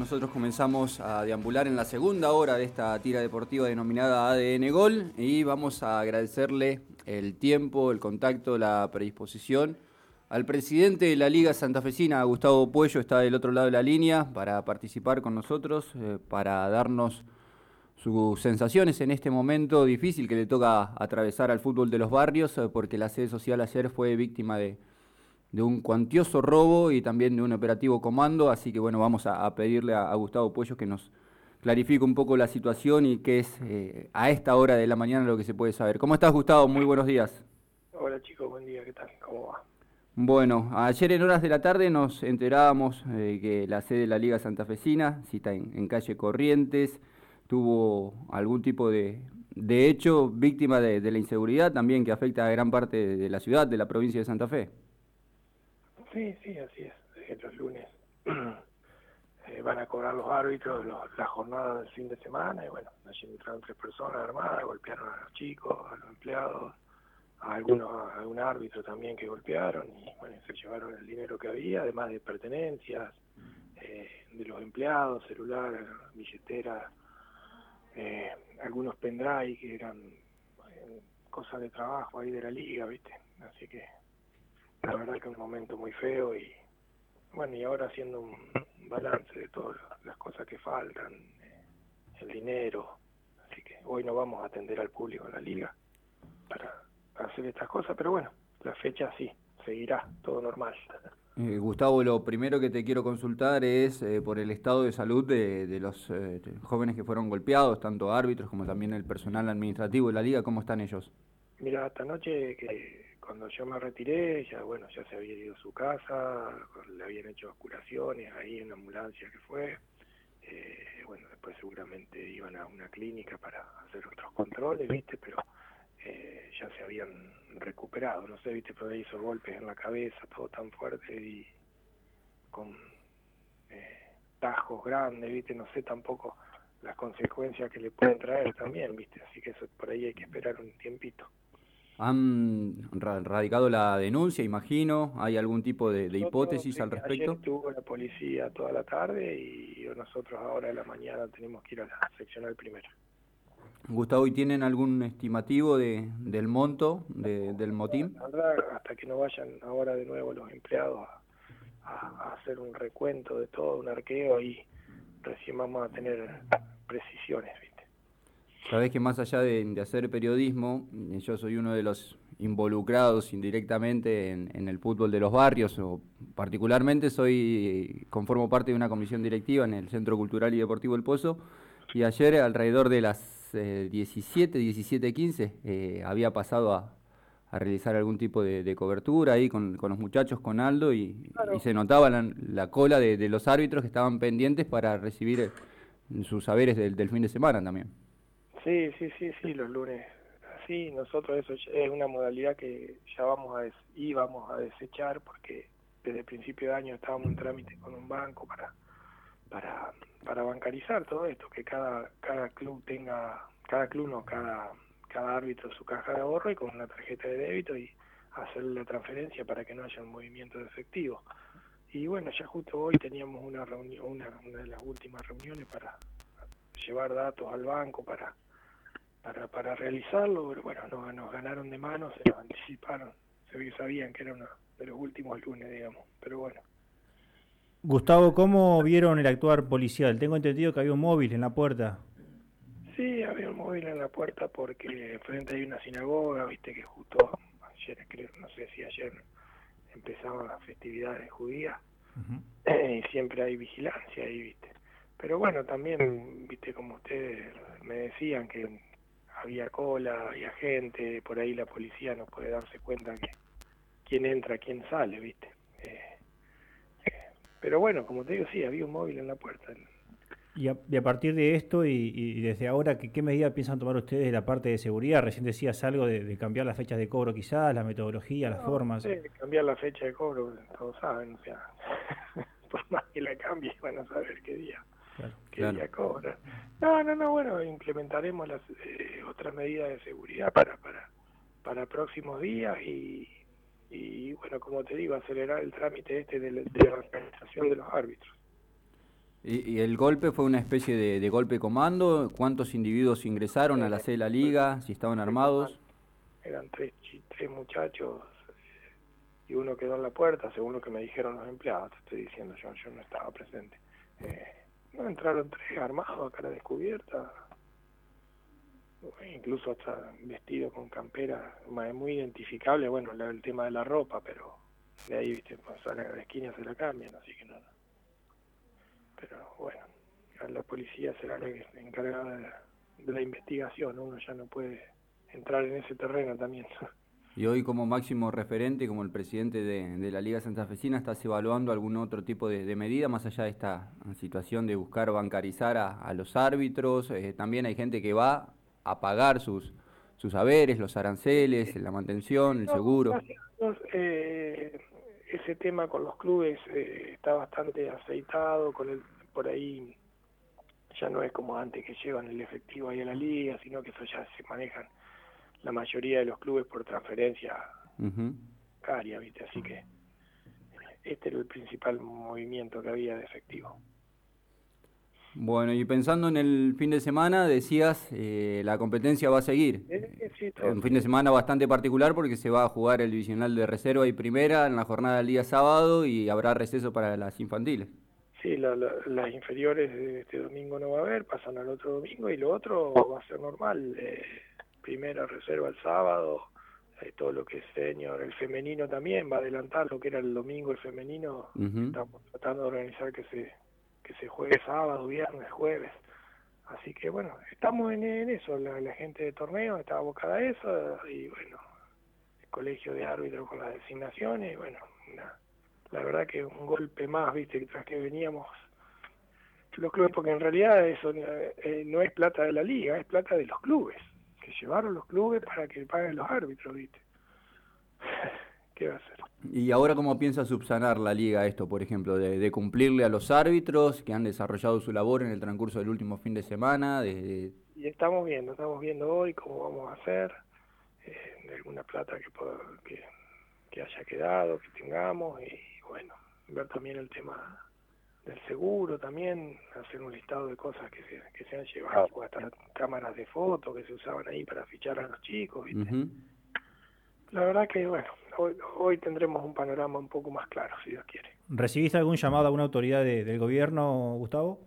Nosotros comenzamos a deambular en la segunda hora de esta tira deportiva denominada ADN Gol y vamos a agradecerle el tiempo, el contacto, la predisposición. Al presidente de la Liga Santafesina, Gustavo Puello, está del otro lado de la línea para participar con nosotros, eh, para darnos sus sensaciones en este momento difícil que le toca atravesar al fútbol de los barrios, eh, porque la sede social ayer fue víctima de de un cuantioso robo y también de un operativo comando, así que bueno, vamos a, pedirle a, Gustavo Puello que nos clarifique un poco la situación y qué es eh, a esta hora de la mañana lo que se puede saber. ¿Cómo estás Gustavo? Muy buenos días. Hola chicos, buen día, ¿qué tal? ¿Cómo va? Bueno, ayer en horas de la tarde nos enterábamos eh, que la sede de la Liga Santafesina, cita en, en calle Corrientes, tuvo algún tipo de, de hecho víctima de, de, la inseguridad también que afecta a gran parte de la ciudad, de la provincia de Santa Fe. Sí, sí, así es. los lunes eh, van a cobrar los árbitros la jornada del fin de semana y bueno, allí entraron tres personas armadas, golpearon a los chicos, a los empleados, a algunos, a algún árbitro también que golpearon y bueno, se llevaron el dinero que había, además de pertenencias eh, de los empleados, celular, billetera, eh, algunos pendrive que eran eh, cosas de trabajo ahí de la liga, ¿viste? Así que la verdad que un momento muy feo y bueno, y ahora haciendo un balance de todas las cosas que faltan, eh, el dinero, así que hoy no vamos a atender al público en la liga para hacer estas cosas, pero bueno, la fecha sí, seguirá, todo normal. Eh, Gustavo, lo primero que te quiero consultar es eh, por el estado de salud de, de los jóvenes que fueron golpeados, tanto árbitros como también el personal administrativo de la liga, ¿cómo están ellos? Mira, esta noche que cuando yo me retiré, ya bueno, ya se había ido a su casa, le habían hecho curaciones ahí en la ambulancia que fue. Eh, bueno, después seguramente iban a una clínica para hacer otros controles, ¿viste? Pero eh, ya se habían recuperado, no sé, ¿viste? Pero hizo golpes en la cabeza, todo tan fuerte y con eh, tajos grandes, ¿viste? No sé tampoco las consecuencias que le pueden traer también, ¿viste? Así que eso por ahí hay que esperar un tiempito. ¿Han radicado la denuncia, imagino? ¿Hay algún tipo de, hipótesis al respecto? Ayer estuvo la policía toda la tarde y nosotros ahora de la mañana tenemos que ir a la seccional primero. Gustavo, ¿y tienen algún estimativo de, del monto del motín? La verdad, hasta que no vayan ahora de nuevo los empleados a, hacer un recuento de todo, un arqueo, y recién vamos a tener precisiones. Sabés que más allá de, hacer periodismo, yo soy uno de los involucrados indirectamente en, el fútbol de los barrios, o particularmente soy, conformo parte de una comisión directiva en el Centro Cultural y Deportivo El Pozo, y ayer alrededor de las 17, 17, 15, había pasado a, realizar algún tipo de, cobertura ahí con, los muchachos, con Aldo, y, se notaba la, cola de, los árbitros que estaban pendientes para recibir sus saberes del fin de semana también. Sí, sí, sí, sí, los lunes. Sí, nosotros eso es una modalidad que ya vamos a íbamos a desechar porque desde el principio de año estábamos en trámite con un banco para para para bancarizar todo esto, que cada cada club tenga cada club no, cada cada árbitro su caja de ahorro y con una tarjeta de débito y hacer la transferencia para que no haya un movimiento de efectivo. Y bueno, ya justo hoy teníamos una reunión, una, una de las últimas reuniones para llevar datos al banco para para, para realizarlo, pero bueno, nos, nos ganaron de mano, se nos anticiparon, se sabían que era uno de los últimos lunes, digamos, pero bueno. Gustavo, ¿cómo vieron el actuar policial? Tengo entendido que había un móvil en la puerta. Sí, había un móvil en la puerta porque frente hay una sinagoga, viste que justo ayer, creo, no sé si ayer empezaban las festividades judías y siempre hay vigilancia ahí, viste. Pero bueno, también, viste, como ustedes me decían que había cola, había gente, por ahí la policía no puede darse cuenta que quién entra, quién sale, ¿viste? Eh, eh, pero bueno, como te digo, sí, había un móvil en la puerta. Y a, a partir de esto y, desde ahora, ¿qué, ¿qué medidas piensan tomar ustedes de la parte de seguridad? Recién decías algo de, cambiar las fechas de cobro quizás, la metodología, las formas. Sí, cambiar la fecha de cobro, todos saben, o sea, por más que la cambie, van a saber qué día que claro. cobra. No, no, no, bueno, implementaremos las eh, otras medidas de seguridad para, para, para próximos días y, y, bueno, como te digo, acelerar el trámite este de la, organización de los árbitros. ¿Y, el golpe fue una especie de, golpe comando? ¿Cuántos individuos ingresaron a la sede de la liga? ¿Si estaban armados? Eran tres, tres muchachos y uno quedó en la puerta, según lo que me dijeron los empleados, te estoy diciendo, yo, yo no estaba presente. Eh, no entraron tres armados a cara descubierta, incluso hasta vestido con campera, muy identificable, bueno, el tema de la ropa, pero de ahí, viste, pues salen a la esquina se la cambian, así que no. Pero bueno, la policía será la encargada de la investigación, uno ya no puede entrar en ese terreno también. Y hoy como máximo referente, como el presidente de, la Liga Santafesina, ¿estás evaluando algún otro tipo de, medida más allá de esta situación de buscar bancarizar a, los árbitros? Eh, también hay gente que va a pagar sus, sus haberes, los aranceles, la mantención, el seguro. Eh, ese tema con los clubes eh, está bastante aceitado, con el, por ahí ya no es como antes que llevan el efectivo ahí a la liga, sino que eso ya se manejan la mayoría de los clubes por transferencia uh ¿viste? Así que este era el principal movimiento que había de efectivo. Bueno, y pensando en el fin de semana, decías, eh, la competencia va a seguir. Un fin de semana bastante particular porque se va a jugar el divisional de reserva y primera en la jornada del día sábado y habrá receso para las infantiles. Sí, las inferiores este domingo no va a haber, pasan al otro domingo y lo otro va a ser normal. Eh, primera reserva el sábado, eh, todo lo que es señor, el femenino también va a adelantar lo que era el domingo el femenino, estamos tratando de organizar que se que se juegue sábado, viernes, jueves. Así que bueno, estamos en, eso, la, gente de torneo está abocada a eso y bueno, el colegio de árbitros con las designaciones, y bueno, la verdad que un golpe más, viste, tras que veníamos los clubes, porque en realidad eso eh, no es plata de la liga, es plata de los clubes llevaron los clubes para que paguen los árbitros, ¿viste? ¿Qué va a hacer? ¿Y ahora cómo piensa subsanar la liga esto, por ejemplo, de, cumplirle a los árbitros que han desarrollado su labor en el transcurso del último fin de semana? De, Y estamos viendo, estamos viendo hoy cómo vamos a hacer, eh, alguna plata que, que, que haya quedado, que tengamos, y bueno, ver también el tema del seguro también, hacer un listado de cosas que se, que se han llevado, hasta cámaras de fotos que se usaban ahí para fichar a los chicos. La verdad que, bueno, hoy, tendremos un panorama un poco más claro, si Dios quiere. ¿Recibiste algún llamado a alguna autoridad del gobierno, Gustavo?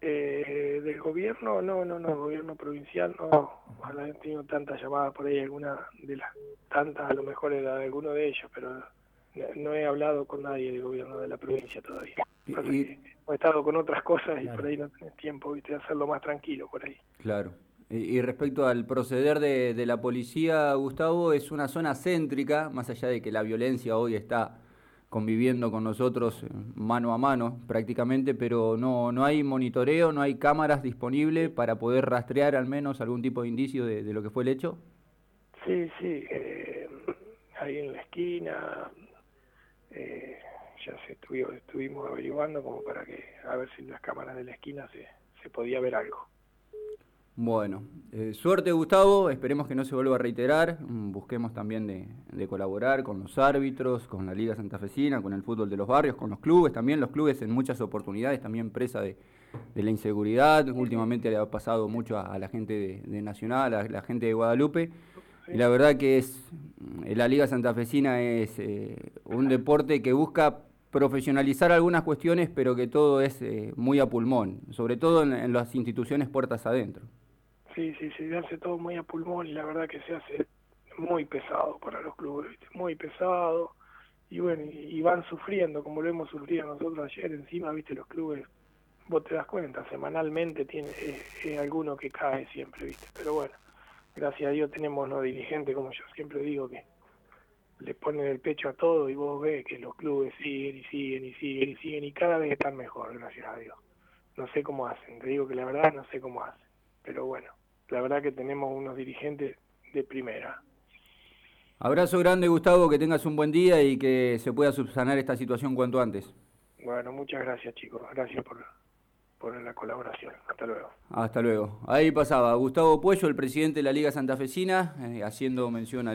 Eh, del gobierno, no, no, no, gobierno provincial, no. Ojalá he tenido tantas llamadas por ahí, alguna de las tantas, a lo mejor era de alguno de ellos, pero no he hablado con nadie del gobierno de la provincia todavía. he estado con otras cosas y por ahí no tenés tiempo de hacerlo más tranquilo por ahí. Claro. Y, respecto al proceder de, de, la policía, Gustavo, es una zona céntrica, más allá de que la violencia hoy está conviviendo con nosotros eh, mano a mano prácticamente, pero no, no hay monitoreo, no hay cámaras disponibles para poder rastrear al menos algún tipo de indicio de, lo que fue el hecho. Sí, sí, eh, ahí en la esquina, eh, ya se estuvimos averiguando como para que a ver si en las cámaras de la esquina se, se podía ver algo. Bueno, eh, suerte Gustavo, esperemos que no se vuelva a reiterar, mm, busquemos también de, colaborar con los árbitros, con la Liga Santafesina, con el fútbol de los barrios, con los clubes, también. Los clubes en muchas oportunidades, también presa de, la inseguridad, últimamente le ha pasado mucho a, la gente de, Nacional, a la gente de Guadalupe, y la verdad que es la Liga Santafesina es eh, un deporte que busca profesionalizar algunas cuestiones, pero que todo es eh, muy a pulmón, sobre todo en, las instituciones puertas adentro. Sí, sí, se hace todo muy a pulmón y la verdad que se hace muy pesado para los clubes, muy pesado y bueno, y, van sufriendo como lo hemos sufrido nosotros ayer, encima, viste, los clubes, vos te das cuenta, semanalmente tiene es alguno que cae siempre, viste, pero bueno gracias a Dios tenemos no dirigentes, como yo siempre digo, que le ponen el pecho a todo y vos ves que los clubes siguen y siguen y siguen y siguen y cada vez están mejor, gracias a Dios. No sé cómo hacen, te digo que la verdad no sé cómo hacen, pero bueno, la verdad que tenemos unos dirigentes de primera. Abrazo grande Gustavo, que tengas un buen día y que se pueda subsanar esta situación cuanto antes. Bueno, muchas gracias chicos, gracias por, por la colaboración. Hasta luego. Hasta luego. Ahí pasaba Gustavo Puello, el presidente de la Liga Santafesina, eh, haciendo mención al